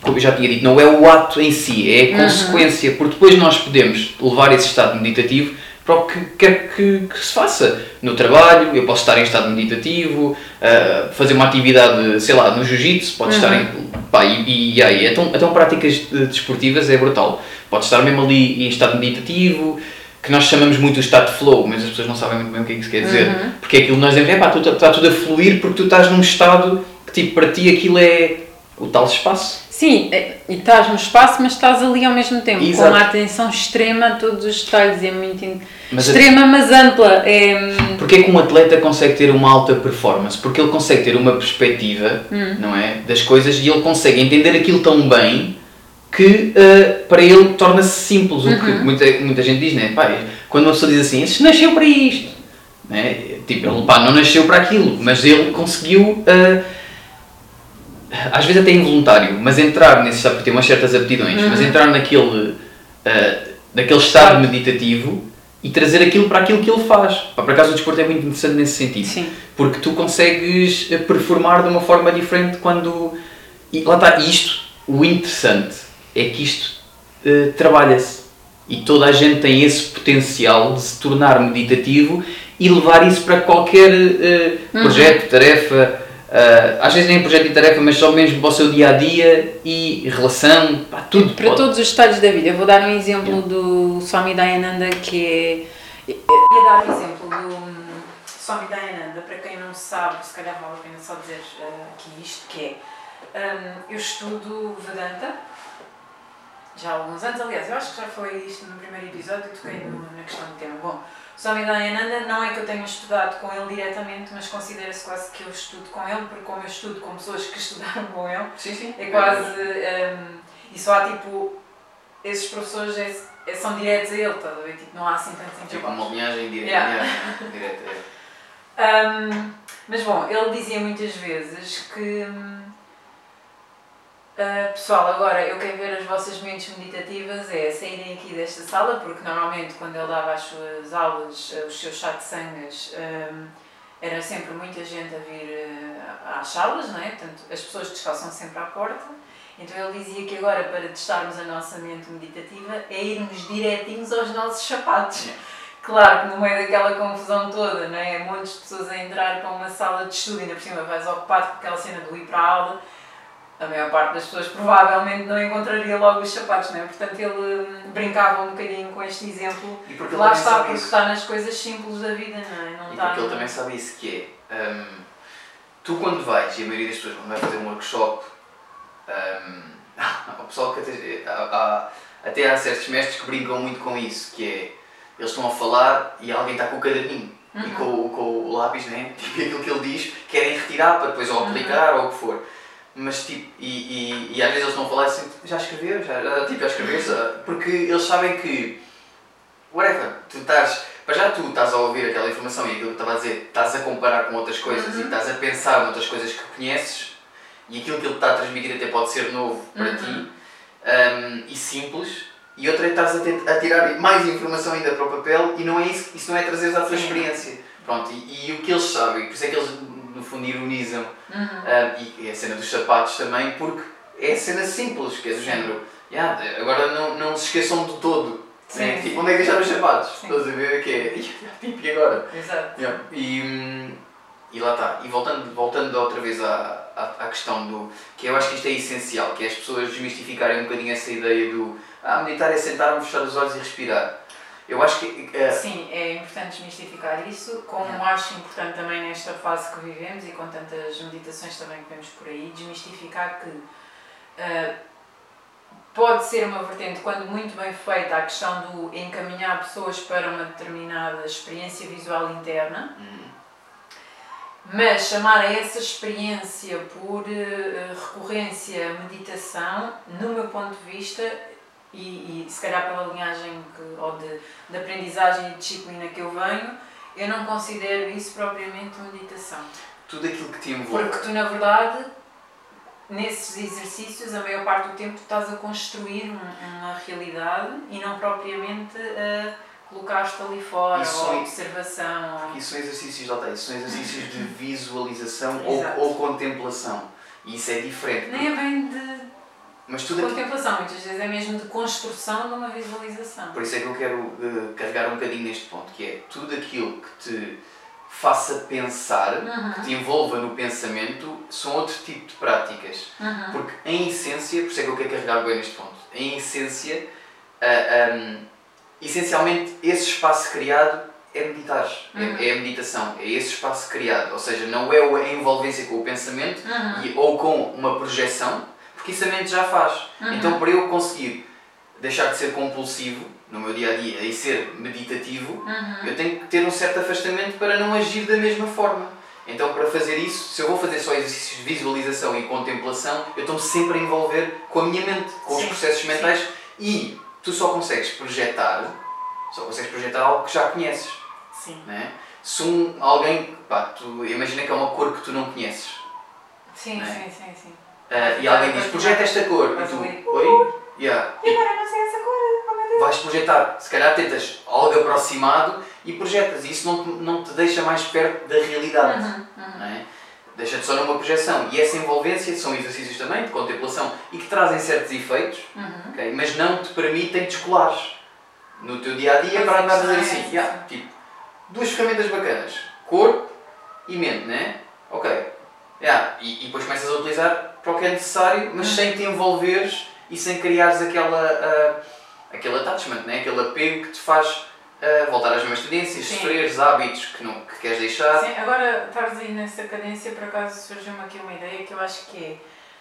como eu já tinha dito, não é o ato em si, é a consequência, porque depois nós podemos levar esse estado meditativo para o que quer que, que se faça. No trabalho, eu posso estar em estado meditativo, ah, fazer uma atividade, sei lá, no jiu-jitsu, pode estar em. Pá, e, e aí, então, então práticas eh, desportivas é brutal. Pode estar mesmo ali em estado meditativo, que nós chamamos muito o estado de flow, mas as pessoas não sabem muito bem o que é que isso quer dizer. Porque é aquilo que nós dizemos, é pá, está tudo a fluir porque tu estás num estado que, tipo, para ti aquilo é o tal espaço. Sim, é- e estás no espaço, mas estás ali ao mesmo tempo, Exato. com uma atenção extrema a todos os detalhes, é muito. Mas a- extrema, mas ampla. É, Porque é que um atleta consegue ter uma alta performance? Porque ele consegue ter uma perspectiva, não é, das coisas e ele consegue entender aquilo tão bem que eh, para ele torna-se simples. O que muita, muita gente diz, né? Pá, quando uma pessoa diz assim, este nasceu para isto, né? Tipo, ele pá, não nasceu para aquilo, mas ele conseguiu, eh, às vezes até involuntário, mas entrar nesse estado, porque tem umas certas aptidões, mas entrar naquele, eh, naquele estado meditativo e trazer aquilo para aquilo que ele faz. Pá, por acaso o desporto é muito interessante nesse sentido. Sim. Porque tu consegues performar de uma forma diferente quando. E lá está, isto, o interessante é que isto eh, trabalha-se. E toda a gente tem esse potencial de se tornar meditativo e levar isso para qualquer eh, projeto, tarefa. eh, às vezes nem projeto e tarefa, mas só mesmo para o seu dia a dia e relação, pá, tudo. Para pode- todos os estágios da vida. Eu vou dar um exemplo do Swami Dayananda, que é. Eu ia dar um exemplo do hum, Swami Dayananda, para quem não sabe, se calhar vale a pena só dizer eh, aqui isto, que é. hum, eu estudo Vedanta já há alguns anos, aliás, eu acho que já foi isto no primeiro episódio, toquei na questão do tema. Bom, Swami Dayananda não é que eu tenha estudado com ele diretamente, mas considera-se quase que eu estudo com ele, porque como eu estudo com pessoas que estudaram com ele, Sim, sim. é quase. hum, e só há tipo. Esses professores é, é- são diretos a ele, estás a ver? Tipo, não há assim tanto Tipo intervalo. uma linhagem direta. Yeah. direta é. Hum, mas bom, ele dizia muitas vezes que. Ah, pessoal, agora eu quero ver as vossas mentes meditativas é saírem aqui desta sala, porque normalmente quando ele dava as suas aulas, ah, os seus satsangas, hum, era sempre muita gente a vir ah, às salas, não é? Portanto, as pessoas descalçam sempre à porta. Então ele dizia que agora para testarmos a nossa mente meditativa é irmos direitinhos aos nossos sapatos. Claro que no meio daquela confusão toda, não é? Montes de pessoas a entrar para uma sala de estudo, ainda por cima vais ocupado com aquela cena do ir para a aula. A maior parte das pessoas provavelmente não encontraria logo os sapatos, não é? Portanto, ele brincava um bocadinho com este exemplo. E porque Lá está, porque isso. está nas coisas simples da vida, não é? Não E está porque ele também sabe isso, que é, hum, tu quando vais, e a maioria das pessoas quando vai fazer um workshop, hum, o pessoal que até, há, há- até há certos mestres que brincam muito com isso, que é, eles estão a falar e alguém está com o caderninho e com, o- com o lápis, né? tipo aquilo que ele diz, querem retirar para depois ou aplicar ou o que for. Mas tipo, e, e, e às vezes eles a falar assim, já escreveu, já, já, tipo, já escreveu, já", porque eles sabem que whatever, tu estás, para já tu estás a ouvir aquela informação e aquilo que estava a dizer, estás a comparar com outras coisas e estás a pensar noutras coisas que conheces e aquilo que ele está a transmitir até pode ser novo para ti um, e simples. E outra é que estás a, a tirar mais informação ainda para o papel e não é isso, isso não é trazer à tua experiência. Pronto, e, e o que eles sabem, por isso é que eles no fundo ironizam Uhum. um, e a cena dos sapatos também, porque é a cena simples, que é do género, "Yeah, agora não, não se esqueçam de todo. Sim, né? Tipo, onde é que deixaram os sapatos? Sim. Estás a ver que é? Tipo, e agora? Exato. Yeah. E, e lá está. E voltando, voltando outra vez à, à, à questão do. que eu acho que isto é essencial, que é as pessoas desmistificarem um bocadinho essa ideia do. Ah, meditar é sentar-me, fechar os olhos e respirar. Eu acho que. eh, Sim, é importante desmistificar isso, como Yeah. acho importante também nesta fase que vivemos e com tantas meditações também que vemos por aí, desmistificar que ah, pode ser uma vertente, quando muito bem feita, a questão do encaminhar pessoas para uma determinada experiência visual interna, hum, mas chamar a essa experiência por eh, recorrência meditação, no meu ponto de vista, e, e se calhar pela linhagem que, ou de, de aprendizagem e disciplina que eu venho, eu não considero isso propriamente meditação. tudo aquilo que te envolve. Porque tu, na verdade, nesses exercícios, a maior parte do tempo, tu estás a construir um- uma realidade e não propriamente a colocar-te ali fora, Isso ou observação. ou- Isso são exercícios, lá está, são exercícios de visualização ou, ou contemplação. E isso é diferente. Nem é bem de Mas tudo aquilo. contemplação, muitas vezes é mesmo de construção de uma visualização. Por isso é que eu quero eh, carregar um bocadinho neste ponto, que é tudo aquilo que te faça pensar, Uhum. que te envolva no pensamento, são outro tipo de práticas. Uhum. Porque em essência, por isso é que eu quero carregar bem neste ponto, em essência, ah, ahm, essencialmente esse espaço criado é meditar, é- Uhum. é, a meditação, é esse espaço criado, ou seja, não é a envolvência com o pensamento Uhum. e- ou com uma projeção, porque isso a mente já faz. Uhum. Então, para eu conseguir deixar de ser compulsivo no meu dia a dia e ser meditativo, Uhum. eu tenho que ter um certo afastamento para não agir da mesma forma. Então, para fazer isso, se eu vou fazer só exercícios de visualização e contemplação, eu estou-me sempre a envolver com a minha mente, com os Sim, processos sim. mentais e tu só consegues projetar, só consegues projetar algo que já conheces. Sim. Né? Se um, alguém, pá, tu imagina que é uma cor que tu não conheces Sim, Não é? sim, sim, sim. Ah, e alguém diz projeta esta cor e tu, oi? Yeah. E agora não sei essa cor, oh vais projetar, se calhar tentas algo aproximado e projetas, e isso não te, não te deixa mais perto da realidade, Uhum, uhum. é? deixa-te só numa projeção. E essa envolvência são exercícios também de contemplação e que trazem certos efeitos, Uhum. ok? mas não te permitem descolares no teu dia a dia para é, andar a dizer é, assim, sim. yeah, tipo, duas ferramentas bacanas, corpo e mente, né? Ok. Yeah, e, e depois começas a utilizar para o que é necessário, mas sem te envolveres e sem criares aquela, ah, aquele attachment, né? aquele apego que te faz ah, voltar às mesmas tendências, Sim. sofreres hábitos que, não, que queres deixar. Sim, agora estás aí nessa cadência, por acaso surgiu-me aqui uma ideia que eu acho que é,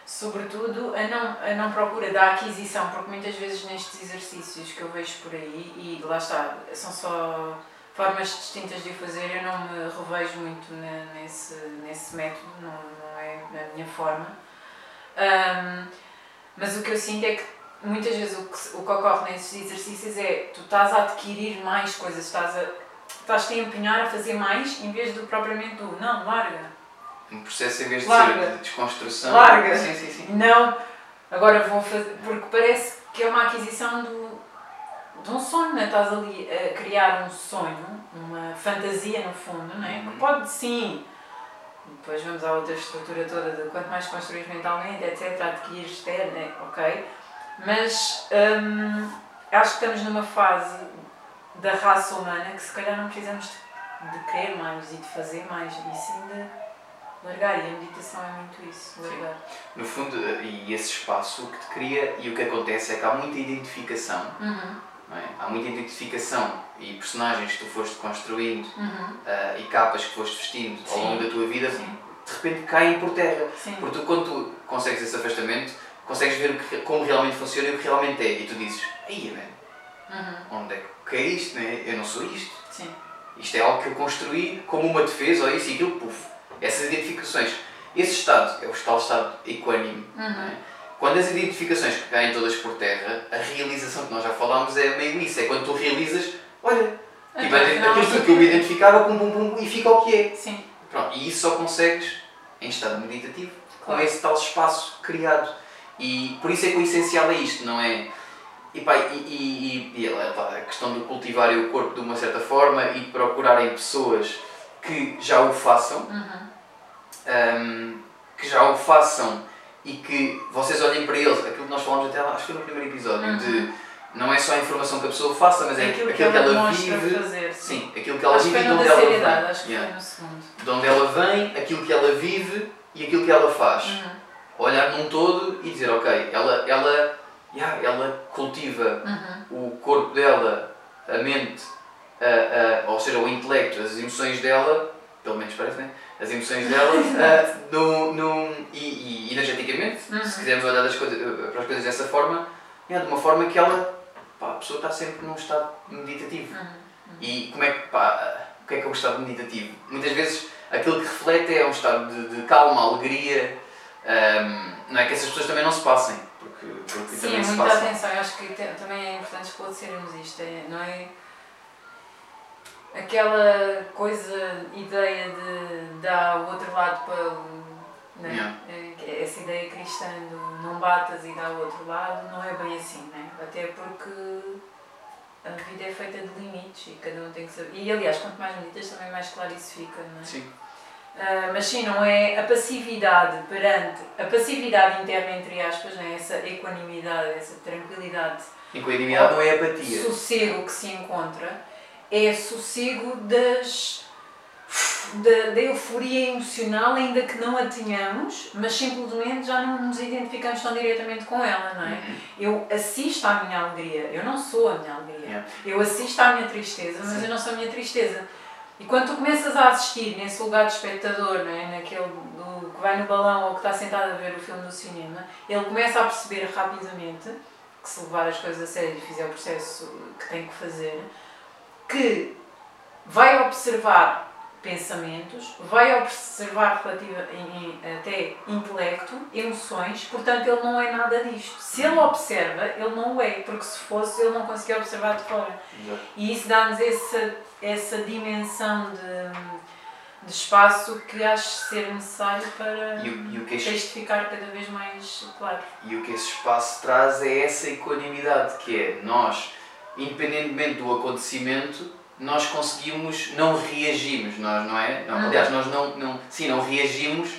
sobretudo, a não, a não procura da aquisição, porque muitas vezes nestes exercícios que eu vejo por aí, e lá está, são só formas distintas de o fazer, eu não me revejo muito ne- nesse, nesse método, não, não é a minha forma. Ahm, mas o que eu sinto é que muitas vezes o que, o que ocorre nesses exercícios é tu estás a adquirir mais coisas, estás a estás-te a empenhar a fazer mais em vez do propriamente do não, larga. Um processo em vez de Larga. ser de desconstrução. Larga. Sim, sim, sim. Não, agora vou fazer. Porque parece que é uma aquisição do, de um sonho, não é? Estás ali a criar um sonho, uma fantasia no fundo, não é? Uhum. Que pode sim. Depois vamos à outra estrutura toda de quanto mais construís mentalmente, etc., adquires externo, é? ok? Mas hum, acho que estamos numa fase da raça humana que se calhar não precisamos de, de querer mais e de fazer mais, e sim de largar e a meditação é muito isso, largar. No fundo, e esse espaço que te cria, e o que acontece é que há muita identificação, Uhum. é? há muita identificação e personagens que tu foste construindo Uhum. ah, e capas que foste vestindo ao Sim. longo da tua vida, Sim. de repente caem por terra. Sim. Porque tu, quando tu consegues esse afastamento, consegues ver que, como realmente funciona e o que realmente é. E tu dizes, aí, man, Uhum. onde é que é isto? Né? Eu não sou isto. Sim. Isto é algo que eu construí como uma defesa, ou isso e aquilo, puf. Essas identificações. Esse estado é o tal estado equânime. é? Quando as identificações caem todas por terra, a realização que nós já falámos é meio isso. É quando tu realizas, olha, Então, tipo, afinal, aquilo tudo que eu me identificava, pum, pum, pum, e fica o que é. Sim. Pronto, e isso só consegues em estado meditativo, com Claro. esse tal espaço criado. E por isso é que o essencial é isto, não é? E, pá, e, e, e, e a questão de cultivarem o corpo de uma certa forma e procurarem pessoas que já o façam, Uhum. hum, que já o façam e que vocês olhem para eles, aquilo que nós falamos até lá, acho que foi no primeiro episódio, Uhum. de não é só a informação que a pessoa faça, mas é aquilo, aquilo, que ela, ela mostra vive. fazer. Sim, aquilo que ela Acho que vive e de onde ela vem. acho que Yeah de onde ela vem, aquilo que ela vive e aquilo que ela faz. Uhum. Olhar num todo e dizer, ok, ela, ela, yeah, ela cultiva Uhum. o corpo dela, a mente, a, a, ou seja, o intelecto, as emoções dela, pelo menos parece, né? As emoções dela, ah, no, no, e, e energeticamente, Uhum. se quisermos olhar coisas, para as coisas dessa forma, yeah, de uma forma que ela, pá, a pessoa está sempre num estado meditativo. Uhum. E como é que, pá, o que é que é um estado meditativo? Muitas vezes aquilo que reflete é um estado de, de calma, alegria, ahm, não é que essas pessoas também não se passem, porque, porque Sim, também se muita passam. atenção. Eu acho que te- também é importante esclarecermos isto. É, não é aquela coisa, ideia de dar o outro lado para o. Né? Yeah. É, Essa ideia cristã do não batas e dá o outro lado, não é bem assim, né? Até porque a vida é feita de limites e cada um tem que saber. E aliás, quanto mais meditas, também mais claro isso fica, não é? Sim. Ah, mas sim, não é a passividade perante a passividade interna, entre aspas, né? essa equanimidade, essa tranquilidade, Equanimidade não é apatia. sossego que se encontra, é sossego das. Da, da euforia emocional, ainda que não a tenhamos, mas simplesmente já não nos identificamos tão diretamente com ela, não é? Uhum. Eu assisto à minha alegria, eu não sou a minha alegria. Yeah. Eu assisto à minha tristeza, mas Sim. eu não sou a minha tristeza. E quando tu começas a assistir nesse lugar de espectador, não é? naquele do, que vai no balão ou que está sentado a ver o filme do cinema, ele começa a perceber rapidamente que se levar as coisas a sério e fizer o processo que tem que fazer, que vai observar pensamentos, vai observar relativa, em- em- até intelecto, emoções, portanto ele não é nada disto. Se ele observa, ele não o é, porque se fosse ele não conseguia observar de fora. Exato. E isso dá-nos essa, essa dimensão de, de espaço que acho ser necessário para E, o, e, o que este, testificar cada vez mais claro. e o que esse espaço traz é essa equanimidade, que é nós, independentemente do acontecimento, nós conseguimos, não reagimos, nós não é? Não, Uhum. aliás, nós não, não, sim, não reagimos,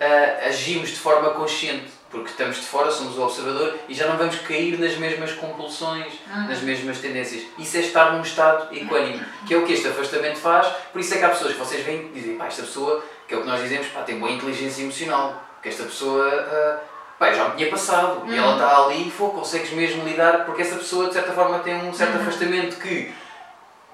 ah, agimos de forma consciente, porque estamos de fora, somos o observador e já não vamos cair nas mesmas compulsões, nas mesmas tendências. Isso é estar num estado equânime, que é o que este afastamento faz. Por isso é que há pessoas que vocês veem e dizem, pá, esta pessoa, que é o que nós dizemos, pá, tem boa inteligência emocional, que esta pessoa, ah, pá, eu já me tinha passado, e ela está ali e consegues mesmo lidar, porque essa pessoa, de certa forma, tem um certo afastamento que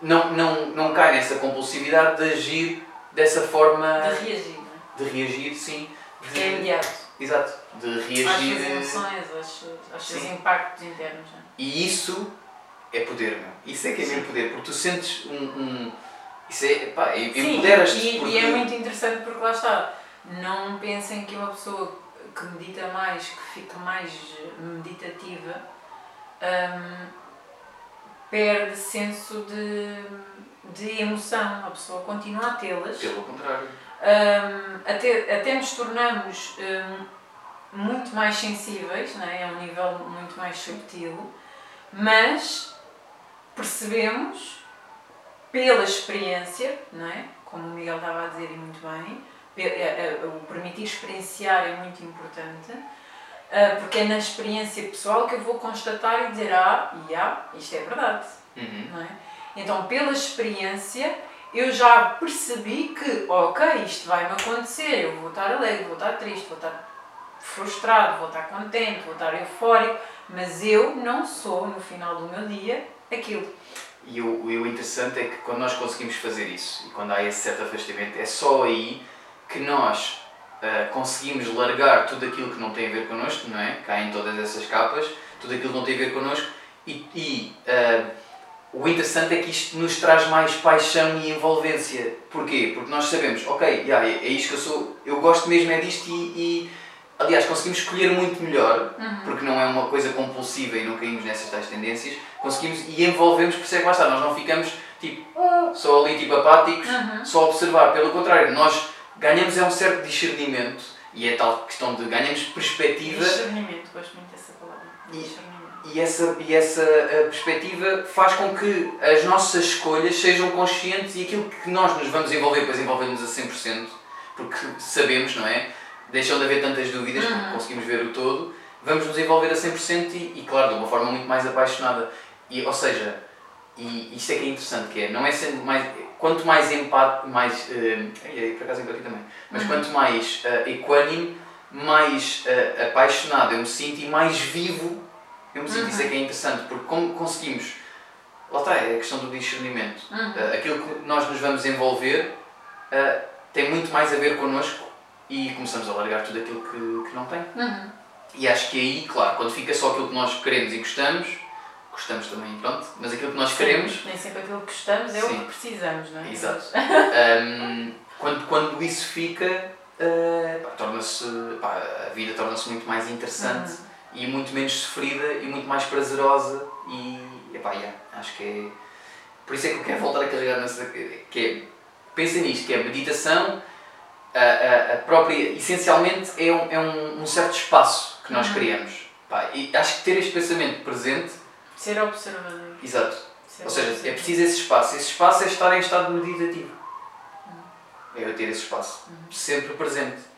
não, não, não cai nessa compulsividade de agir dessa forma, De reagir, não é? de reagir, sim. Porque é imediato. Exato, de Às reagir. suas emoções, aos, seus impactos internos. Não é? E isso é poder, meu. Isso é que é mesmo poder, porque tu sentes um. um isso é. pá, em- Sim, empoderas-te. e, porque... e é muito interessante porque lá está. Não pensem que uma pessoa que medita mais, que fica mais meditativa, hum, perde senso de, de emoção. A pessoa continua a tê-las. Pelo contrário. Hum, até, até nos tornamos hum, muito mais sensíveis, não é? é um nível muito mais subtil, mas percebemos pela experiência, não é? como o Miguel estava a dizer e muito bem, é- é- o permitir experienciar é muito importante, porque é na experiência pessoal que eu vou constatar e dizer, ah, e ah, isto é verdade Uhum. não é? Então, pela experiência, eu já percebi que, ok, isto vai-me acontecer, eu vou estar alegre, vou estar triste, vou estar frustrado, vou estar contente, vou estar eufórico, mas eu não sou, no final do meu dia, aquilo. E o, o interessante é que quando nós conseguimos fazer isso, e quando há esse certo afastamento, é só aí que nós uh, conseguimos largar tudo aquilo que não tem a ver connosco, não é? Caem todas essas capas, tudo aquilo que não tem a ver connosco, e, e uh, o interessante é que isto nos traz mais paixão e envolvência. Porquê? Porque nós sabemos, ok, yeah, é, é isto que eu sou, eu gosto mesmo é disto e, e aliás, conseguimos escolher muito melhor, uhum. porque não é uma coisa compulsiva e não caímos nessas tais tendências, conseguimos e envolvemos, por isso é que lá está, nós não ficamos tipo, só ali tipo apáticos, uhum. só observar, pelo contrário, nós ganhamos é um certo discernimento e é tal questão de ganhamos perspectiva. Discernimento, gosto muito dessa palavra. Discernimento e essa, e essa eh, perspectiva faz com que as nossas escolhas sejam conscientes e aquilo que nós nos vamos envolver, depois envolvemos a 100%, porque sabemos, não é? Deixam de haver tantas dúvidas, porque uhum. conseguimos ver o todo, vamos nos envolver a 100% e, e, claro, de uma forma muito mais apaixonada. E, ou seja, e isto é que é interessante, que é, não é sendo mais, quanto mais empate, mais, uh, é, por acaso empatia também, mas uhum. quanto mais uh, equânime, mais uh, apaixonado eu me sinto e mais vivo eu me sinto, uhum. isso é que é interessante, porque como conseguimos, lá está, é a questão do discernimento. Uhum. Uh, aquilo que nós nos vamos envolver tem muito mais a ver connosco e começamos a largar tudo aquilo que, que não tem. Uhum. E acho que aí, claro, quando fica só aquilo que nós queremos e gostamos, gostamos também, pronto, mas aquilo que nós queremos. Nem sempre aquilo que gostamos é Sim. o que precisamos, não é? Exato. um, quando, quando isso fica, uh, torna-se, a vida torna-se muito mais interessante. Uhum e muito menos sofrida e muito mais prazerosa e epá, yeah, acho que é por isso é que eu quero voltar a carregar nessa que é, pensem nisto, que é a meditação a, a, a própria, essencialmente é um, é um, um certo espaço que nós uhum. criamos Pá, e acho que ter este pensamento presente ser observador exato, ser ou seja, é preciso esse espaço esse espaço é estar em estado meditativo uhum. é eu ter esse espaço uhum. sempre presente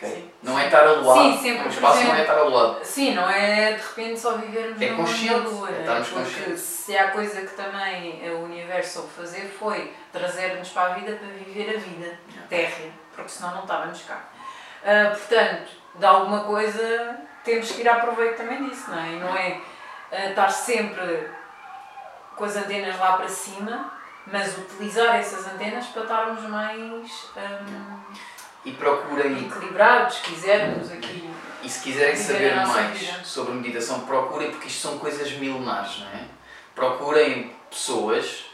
Okay? Não é estar aluado. Sim, sempre. O espaço não é estar aluado. Sim, não é de repente só vivermos é consciente, lua. É estarmos porque conscientes. se há coisa que também o universo soube fazer foi trazer-nos para a vida para viver a vida terra, porque senão não estávamos cá. Uh, portanto, de alguma coisa temos que ir à proveito também disso, não é? E não é estar sempre com as antenas lá para cima, mas utilizar essas antenas para estarmos mais. Um, e procurem. Equilibrados, quisermos aqui. E se quiserem saber mais vida. sobre meditação, procurem, porque isto são coisas milenares, não é? Procurem pessoas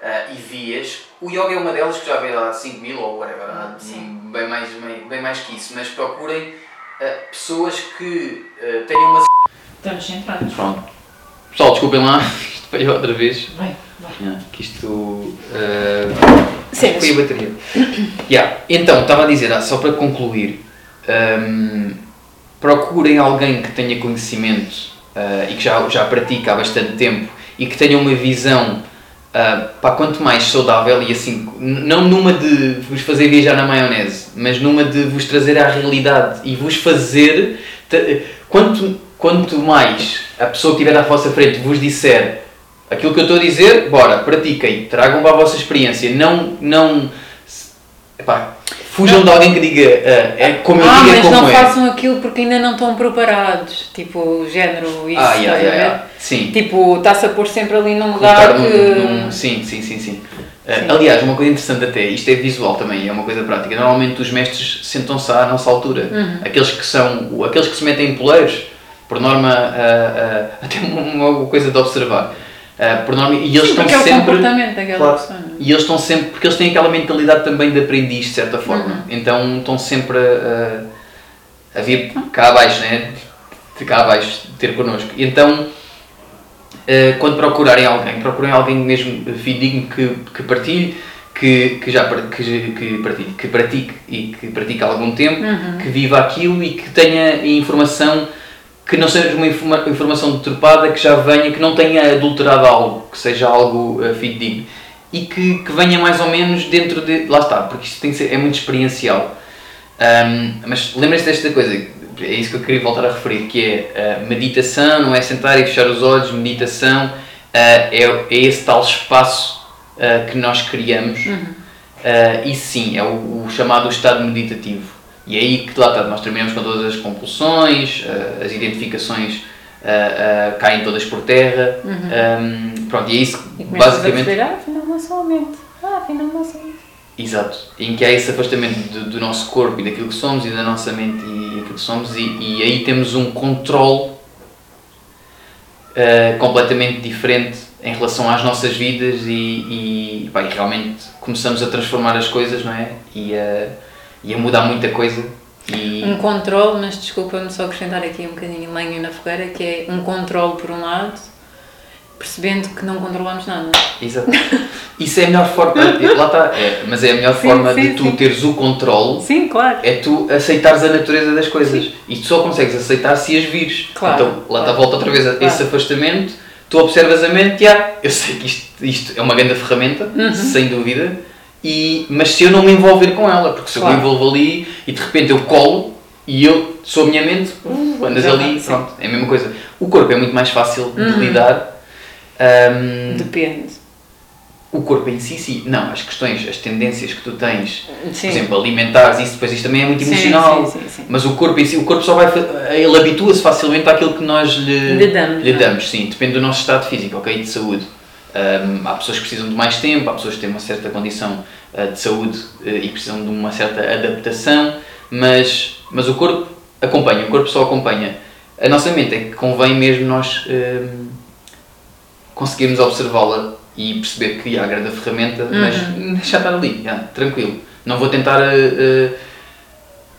uh, e vias. O yoga é uma delas que já veio há 5 mil ou whatever, há bem mais, bem, bem mais que isso, mas procurem uh, pessoas que uh, tenham uma. Estamos centrados. Pronto. Pessoal, desculpem lá, isto veio outra vez. Vai, vai. Yeah, que isto. Uh, Sim, foi a bateria. yeah. Então, estava a dizer, ah, só para concluir, um, procurem alguém que tenha conhecimento uh, e que já, já pratica há bastante tempo e que tenha uma visão uh, para quanto mais saudável e assim, não numa de vos fazer viajar na maionese, mas numa de vos trazer à realidade e vos fazer. Quanto, quanto mais a pessoa que estiver à vossa frente vos disser Aquilo que eu estou a dizer, bora, pratiquem, tragam para a vossa experiência, não, não, epá, fujam não. de alguém que diga, uh, é como eu ah, digo, é como é. mas não façam aquilo porque ainda não estão preparados, tipo, género, isso, ah, yeah, yeah, yeah. Sim. Tipo, está-se a pôr sempre ali num lugar que... Num, num, sim, sim, sim, sim. Uh, aliás, uma coisa interessante até, isto é visual também, é uma coisa prática. Normalmente os mestres sentam-se à nossa altura. Uhum. Aqueles que são, aqueles que se metem em poleiros, por norma, uh, uh, até uma coisa de observar. Uh, por norma, e eles Sim, estão é sempre. o comportamento daquela claro, pessoa. É? E eles estão sempre. Porque eles têm aquela mentalidade também de aprendiz, de certa forma. Uhum. Então estão sempre a, a vir cá abaixo, né? De cá abaixo, ter connosco. E então, quando procurarem alguém, procurem alguém mesmo fidedigno que, que partilhe. Que, que já que, que, partilhe, que pratique e que pratique há algum tempo, uhum. que viva aquilo e que tenha informação que não seja uma informa informação deturpada, que já venha, que não tenha adulterado algo, que seja algo uh, fidedigno e que, que venha mais ou menos dentro de. Lá está, porque isto tem que ser, é muito experiencial. Um, mas lembrem-se desta coisa, é isso que eu queria voltar a referir, que é uh, meditação, não é sentar e fechar os olhos, meditação uh, é, é esse tal espaço uh, que nós criamos. Uh, e sim, é o, o, chamado estado meditativo. E é aí que lá está, nós terminamos com todas as compulsões, uh, as identificações uh, caem todas por terra. Uhum. Um, pronto, e é isso e basicamente. A perceber, ah, afinal não sou mente. Ah, afinal não sou mente. Exato, em que há esse afastamento do, do, nosso corpo e daquilo que somos e da nossa mente e aquilo que somos, e, e aí temos um controle completamente diferente em relação às nossas vidas e, e, pá, e, realmente começamos a transformar as coisas, não é? E a, e a mudar muita coisa. E... Um controle, mas desculpa-me só acrescentar aqui um bocadinho lenha na fogueira, que é um controle por um lado, percebendo que não controlamos nada. Exato. Isso é a melhor forma, lá está, é, mas é a melhor sim, forma sim, de tu sim. teres o controle. Sim, claro. É tu aceitares a natureza das coisas. E tu só consegues aceitar se as vires. Claro. Então lá está, claro. volta outra vez a claro. esse afastamento tu observas a mente, ah, eu sei que isto, isto é uma grande ferramenta, uhum. sem dúvida, e, mas se eu não me envolver com ela, porque se claro. eu me envolvo ali e de repente eu colo e eu sou a minha mente, uh, andas ali, pronto, é a mesma coisa. O corpo é muito mais fácil de uhum. lidar. Um, Depende o corpo em si, sim, não, as questões, as tendências que tu tens, sim. por exemplo, alimentares, isso depois isto também é muito emocional, sim, sim, mas o corpo em si, o corpo só vai, ele habitua-se facilmente àquilo que nós lhe, lhe damos, lhe é? damos sim, depende do nosso estado físico, ok, de saúde. Um, há pessoas que precisam de mais tempo, há pessoas que têm uma certa condição uh, de saúde uh, e precisam de uma certa adaptação, mas, mas o corpo acompanha, o corpo só acompanha. A nossa mente é que convém mesmo nós um, conseguirmos observá-la e perceber que há a grande ferramenta, uhum. mas deixar estar ali, já, tranquilo. Não vou tentar uh,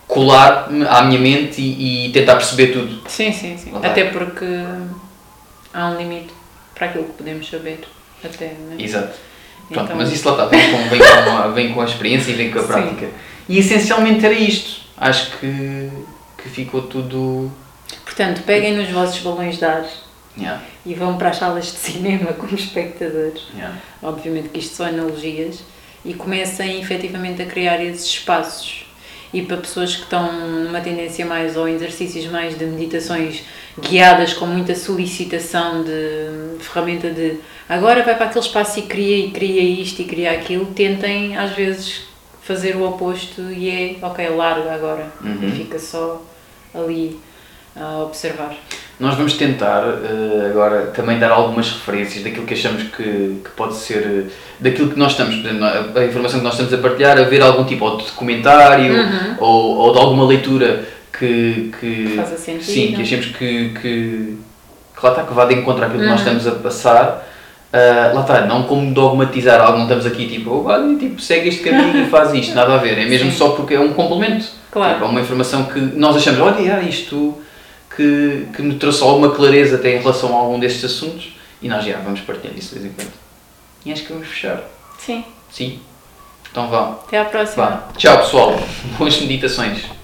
colar à minha mente e, e, tentar perceber tudo. Sim, sim, sim. Até porque há um limite para aquilo que podemos saber. Até, né? Exato. Pronto, então... mas isso lá está, vem com, vem, com a, vem com a experiência e vem com a prática. Sim. E essencialmente era isto. Acho que, que ficou tudo. Portanto, peguem nos vossos balões de ar Yeah. E vão para as salas de cinema como espectadores. Yeah. Obviamente que isto são analogias. E comecem efetivamente a criar esses espaços. E para pessoas que estão numa tendência mais ou exercícios mais de meditações guiadas com muita solicitação de, de ferramenta de agora vai para aquele espaço e cria e cria isto e cria aquilo, tentem às vezes fazer o oposto e é ok, larga agora uhum. e fica só ali a observar. Nós vamos tentar uh, agora também dar algumas referências daquilo que achamos que, que pode ser, daquilo que nós estamos, a, a, informação que nós estamos a partilhar, a ver algum tipo de documentário uhum. ou, ou de alguma leitura que, que, que sentido, sim, que achemos que, que, que lá está, que vá de encontro àquilo uhum. que nós uhum. estamos a passar. Uh, lá está, não como dogmatizar algo, não estamos aqui tipo, oh, tipo segue este caminho e faz isto, nada a ver, é mesmo sim. só porque é um complemento. Claro. Tipo, é uma informação que nós achamos, olha, isto que, que me trouxe alguma clareza até em relação a algum destes assuntos e nós já vamos partilhar isso de vez em quando. E acho que vamos fechar. Sim. Sim. Então vá. Até à próxima. Vá. Tchau pessoal. Boas meditações.